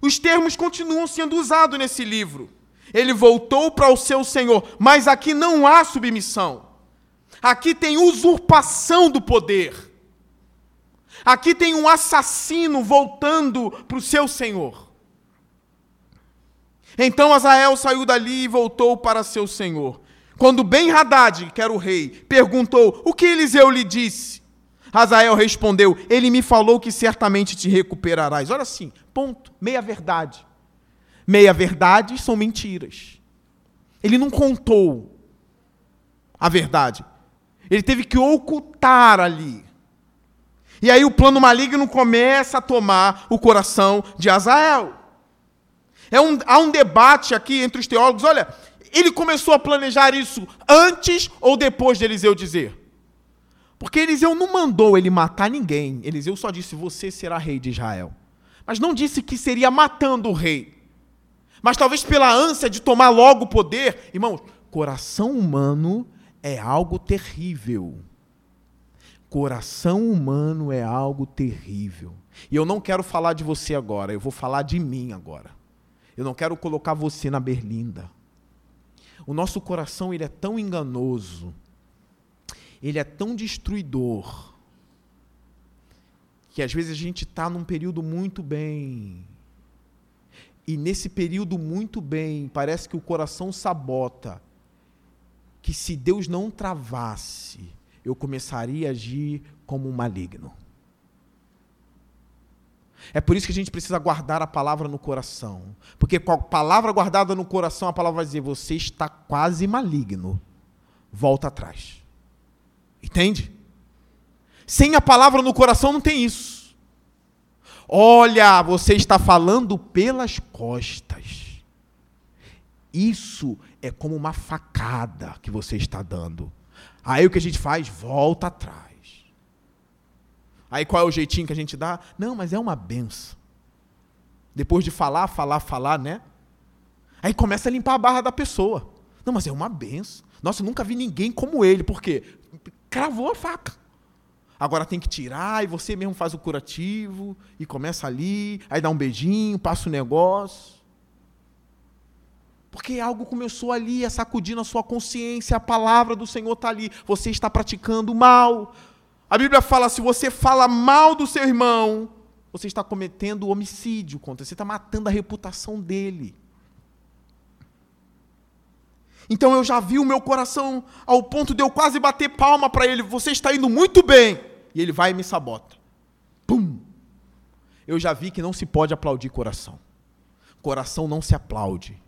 Os termos continuam sendo usados nesse livro. Ele voltou para o seu Senhor, mas aqui não há submissão. Aqui tem usurpação do poder. Aqui tem um assassino voltando para o seu Senhor. Então Azael saiu dali e voltou para seu Senhor. Quando Ben-Hadad, que era o rei, perguntou o que Eliseu lhe disse, Hazael respondeu: Ele me falou que certamente te recuperarás. Olha assim, ponto, meia verdade. Meia verdade são mentiras. Ele não contou a verdade. Ele teve que ocultar ali. E aí o plano maligno começa a tomar o coração de Azael. É um, há um debate aqui entre os teólogos. Olha, ele começou a planejar isso antes ou depois de Eliseu dizer? Porque Eliseu não mandou ele matar ninguém. Eliseu só disse: Você será rei de Israel. Mas não disse que seria matando o rei. Mas talvez pela ânsia de tomar logo o poder. Irmãos, coração humano é algo terrível. Coração humano é algo terrível. E eu não quero falar de você agora, eu vou falar de mim agora. Eu não quero colocar você na berlinda. O nosso coração ele é tão enganoso, ele é tão destruidor, que às vezes a gente está num período muito bem. E nesse período muito bem, parece que o coração sabota. Que se Deus não travasse, eu começaria a agir como um maligno. É por isso que a gente precisa guardar a palavra no coração. Porque com a palavra guardada no coração, a palavra vai dizer: você está quase maligno. Volta atrás. Entende? Sem a palavra no coração não tem isso. Olha, você está falando pelas costas. Isso é como uma facada que você está dando. Aí o que a gente faz? Volta atrás. Aí qual é o jeitinho que a gente dá? Não, mas é uma benção. Depois de falar, falar, falar, né? Aí começa a limpar a barra da pessoa. Não, mas é uma benção. Nossa, eu nunca vi ninguém como ele, porque cravou a faca. Agora tem que tirar, e você mesmo faz o curativo, e começa ali, aí dá um beijinho, passa o negócio. Porque algo começou ali a sacudir na sua consciência, a palavra do Senhor está ali. Você está praticando mal, a Bíblia fala: se você fala mal do seu irmão, você está cometendo homicídio contra, você está matando a reputação dele. Então eu já vi o meu coração ao ponto de eu quase bater palma para ele. Você está indo muito bem. E ele vai e me sabota. Pum! Eu já vi que não se pode aplaudir coração. Coração não se aplaude.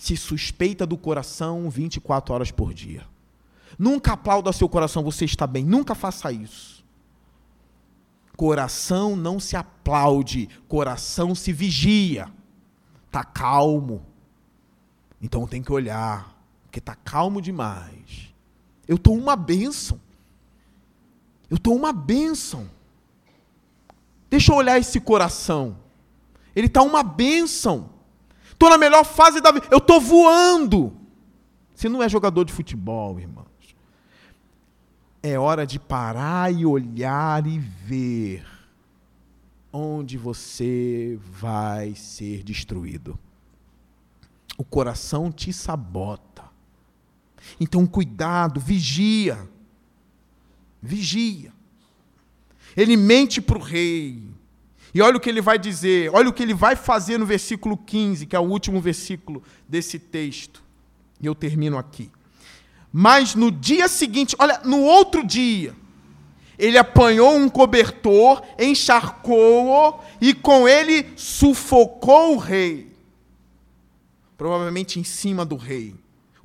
Se suspeita do coração 24 horas por dia. Nunca aplauda seu coração, você está bem. Nunca faça isso. Coração não se aplaude, coração se vigia. Tá calmo. Então tem que olhar, porque está calmo demais. Eu estou uma bênção. Eu estou uma bênção. Deixa eu olhar esse coração. Ele está uma bênção. Estou na melhor fase da vida. Eu estou voando. Você não é jogador de futebol, irmãos. É hora de parar e olhar e ver onde você vai ser destruído o coração te sabota. Então, cuidado, vigia. Vigia. Ele mente para o rei. E olha o que ele vai dizer, olha o que ele vai fazer no versículo 15, que é o último versículo desse texto. E eu termino aqui. Mas no dia seguinte, olha, no outro dia, ele apanhou um cobertor, encharcou-o e com ele sufocou o rei provavelmente em cima do rei.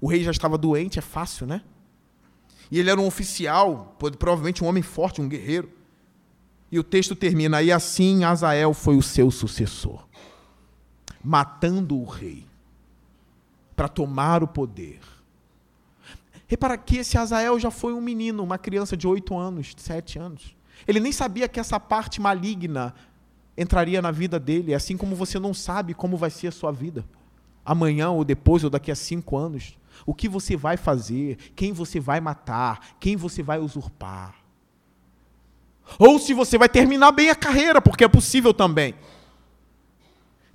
O rei já estava doente, é fácil, né? E ele era um oficial, provavelmente um homem forte, um guerreiro. E o texto termina: E assim Azael foi o seu sucessor, matando o rei, para tomar o poder. Repara que esse Azael já foi um menino, uma criança de oito anos, sete anos. Ele nem sabia que essa parte maligna entraria na vida dele, assim como você não sabe como vai ser a sua vida amanhã ou depois ou daqui a cinco anos. O que você vai fazer, quem você vai matar, quem você vai usurpar. Ou se você vai terminar bem a carreira, porque é possível também.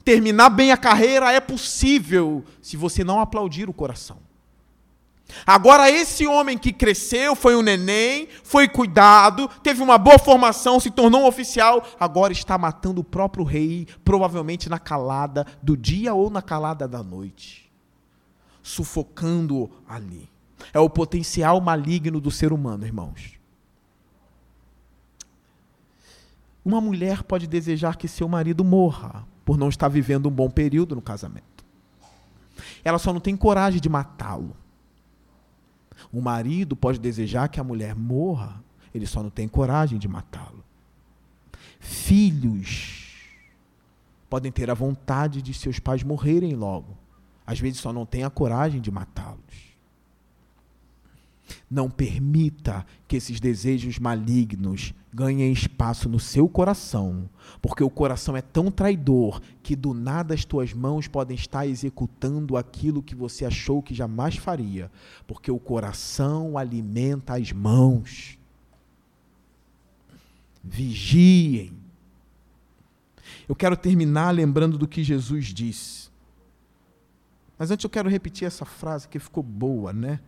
Terminar bem a carreira é possível se você não aplaudir o coração. Agora, esse homem que cresceu, foi um neném, foi cuidado, teve uma boa formação, se tornou um oficial, agora está matando o próprio rei, provavelmente na calada do dia ou na calada da noite, sufocando-o ali. É o potencial maligno do ser humano, irmãos. Uma mulher pode desejar que seu marido morra por não estar vivendo um bom período no casamento. Ela só não tem coragem de matá-lo. O marido pode desejar que a mulher morra, ele só não tem coragem de matá-lo. Filhos podem ter a vontade de seus pais morrerem logo, às vezes só não tem a coragem de matá-los. Não permita que esses desejos malignos ganhem espaço no seu coração, porque o coração é tão traidor que do nada as tuas mãos podem estar executando aquilo que você achou que jamais faria, porque o coração alimenta as mãos. Vigiem. Eu quero terminar lembrando do que Jesus disse. Mas antes eu quero repetir essa frase que ficou boa, né?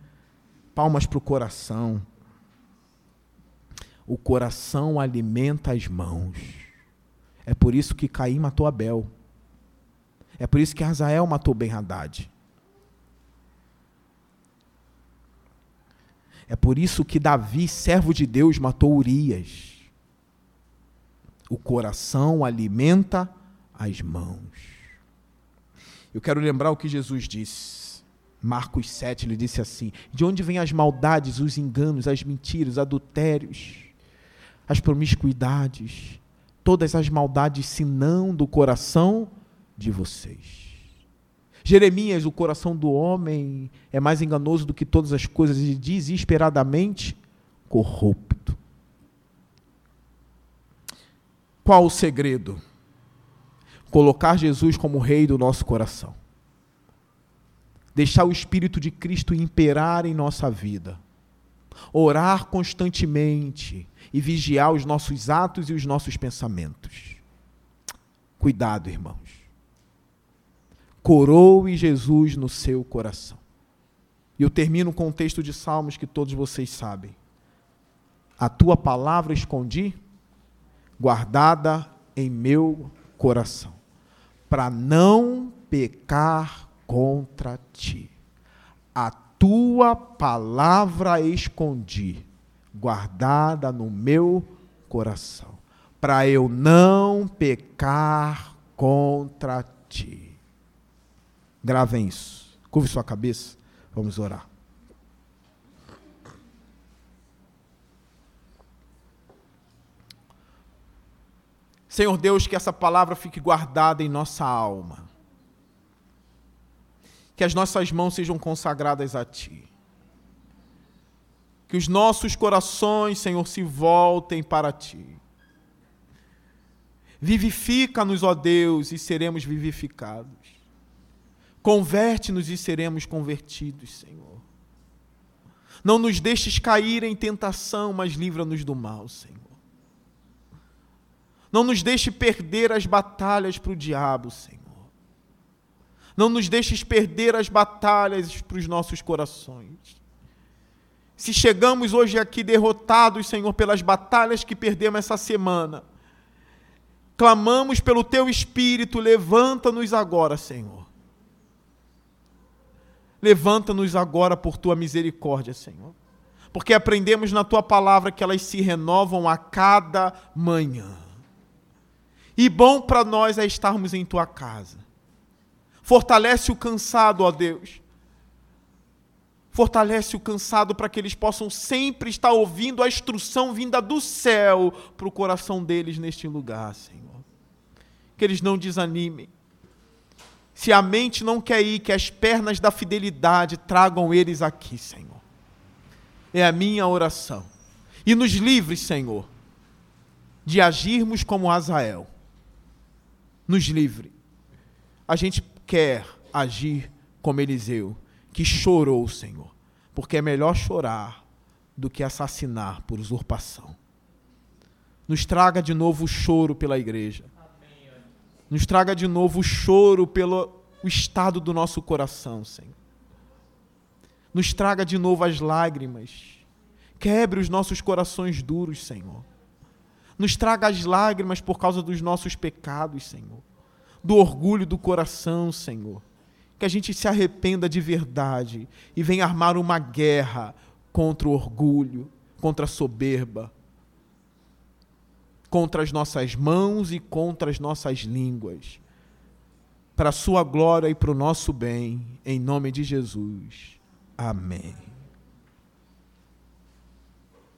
Palmas para o coração. O coração alimenta as mãos. É por isso que Caim matou Abel. É por isso que Azael matou Ben Haddad. É por isso que Davi, servo de Deus, matou Urias. O coração alimenta as mãos. Eu quero lembrar o que Jesus disse. Marcos 7, ele disse assim: De onde vêm as maldades, os enganos, as mentiras, adultérios, as promiscuidades, todas as maldades, senão do coração de vocês. Jeremias, o coração do homem é mais enganoso do que todas as coisas e desesperadamente corrupto. Qual o segredo? Colocar Jesus como rei do nosso coração deixar o Espírito de Cristo imperar em nossa vida, orar constantemente e vigiar os nossos atos e os nossos pensamentos. Cuidado, irmãos. Coroe Jesus no seu coração. E eu termino com o texto de Salmos que todos vocês sabem. A tua palavra escondi, guardada em meu coração, para não pecar contra ti. A tua palavra escondi, guardada no meu coração, para eu não pecar contra ti. Gravem isso. Curve sua cabeça. Vamos orar. Senhor Deus, que essa palavra fique guardada em nossa alma. Que as nossas mãos sejam consagradas a Ti. Que os nossos corações, Senhor, se voltem para Ti. Vivifica-nos, ó Deus, e seremos vivificados. Converte-nos e seremos convertidos, Senhor. Não nos deixes cair em tentação, mas livra-nos do mal, Senhor. Não nos deixe perder as batalhas para o diabo, Senhor. Não nos deixes perder as batalhas para os nossos corações. Se chegamos hoje aqui derrotados, Senhor, pelas batalhas que perdemos essa semana, clamamos pelo Teu Espírito, levanta-nos agora, Senhor. Levanta-nos agora por Tua misericórdia, Senhor. Porque aprendemos na Tua palavra que elas se renovam a cada manhã. E bom para nós é estarmos em tua casa. Fortalece o cansado, ó Deus. Fortalece o cansado para que eles possam sempre estar ouvindo a instrução vinda do céu para o coração deles neste lugar, Senhor. Que eles não desanimem. Se a mente não quer ir, que as pernas da fidelidade tragam eles aqui, Senhor. É a minha oração. E nos livres, Senhor, de agirmos como Azael nos livre. A gente quer agir como Eliseu, que chorou, Senhor, porque é melhor chorar do que assassinar por usurpação. Nos traga de novo o choro pela igreja. Nos traga de novo o choro pelo o estado do nosso coração, Senhor. Nos traga de novo as lágrimas. Quebre os nossos corações duros, Senhor. Nos traga as lágrimas por causa dos nossos pecados, Senhor. Do orgulho do coração, Senhor. Que a gente se arrependa de verdade e venha armar uma guerra contra o orgulho, contra a soberba, contra as nossas mãos e contra as nossas línguas. Para a sua glória e para o nosso bem, em nome de Jesus. Amém.